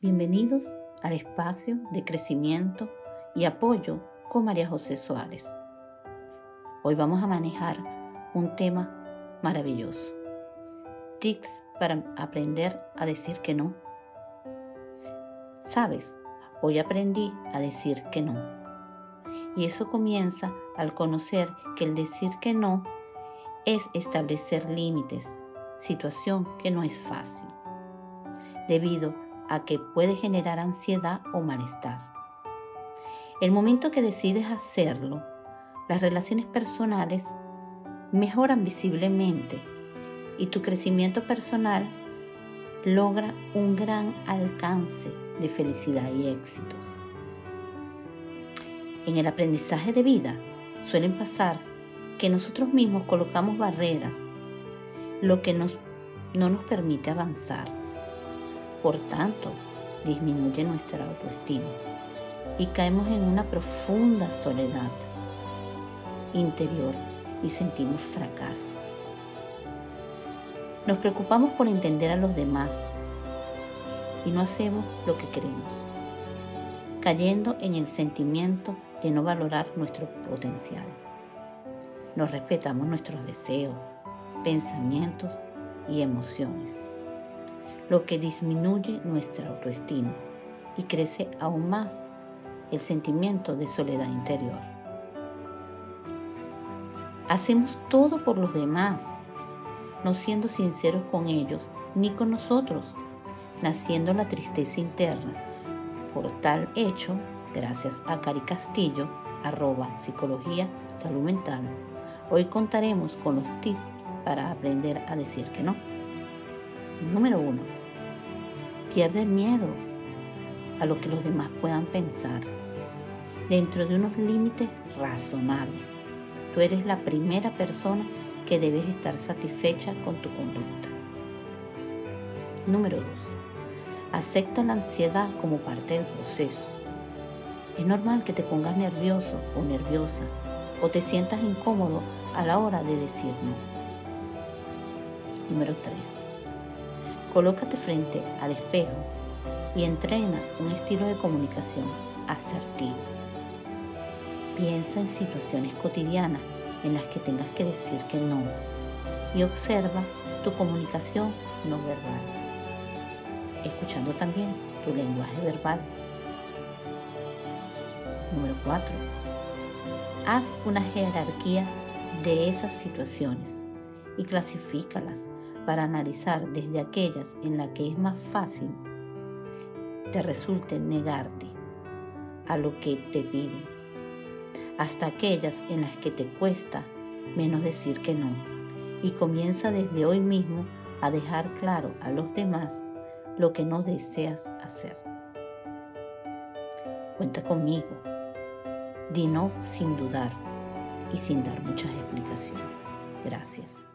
Bienvenidos al espacio de crecimiento y apoyo con María José Suárez. Hoy vamos a manejar un tema maravilloso. Tics para aprender a decir que no. Sabes, hoy aprendí a decir que no. Y eso comienza al conocer que el decir que no es establecer límites, situación que no es fácil, debido a a que puede generar ansiedad o malestar. El momento que decides hacerlo, las relaciones personales mejoran visiblemente y tu crecimiento personal logra un gran alcance de felicidad y éxitos. En el aprendizaje de vida suelen pasar que nosotros mismos colocamos barreras, lo que nos, no nos permite avanzar. Por tanto, disminuye nuestra autoestima y caemos en una profunda soledad interior y sentimos fracaso. Nos preocupamos por entender a los demás y no hacemos lo que queremos, cayendo en el sentimiento de no valorar nuestro potencial. Nos respetamos nuestros deseos, pensamientos y emociones lo que disminuye nuestra autoestima y crece aún más el sentimiento de soledad interior. Hacemos todo por los demás, no siendo sinceros con ellos ni con nosotros, naciendo la tristeza interna. Por tal hecho, gracias a Cari Castillo, arroba psicología salud mental, hoy contaremos con los tips para aprender a decir que no. Número 1 Pierde miedo a lo que los demás puedan pensar, dentro de unos límites razonables. Tú eres la primera persona que debes estar satisfecha con tu conducta. Número 2. Acepta la ansiedad como parte del proceso. Es normal que te pongas nervioso o nerviosa o te sientas incómodo a la hora de decir no. Número 3 Colócate frente al espejo y entrena un estilo de comunicación asertivo. Piensa en situaciones cotidianas en las que tengas que decir que no y observa tu comunicación no verbal, escuchando también tu lenguaje verbal. Número 4. Haz una jerarquía de esas situaciones y clasifícalas para analizar desde aquellas en las que es más fácil te resulte negarte a lo que te piden, hasta aquellas en las que te cuesta menos decir que no. Y comienza desde hoy mismo a dejar claro a los demás lo que no deseas hacer. Cuenta conmigo. Di no sin dudar y sin dar muchas explicaciones. Gracias.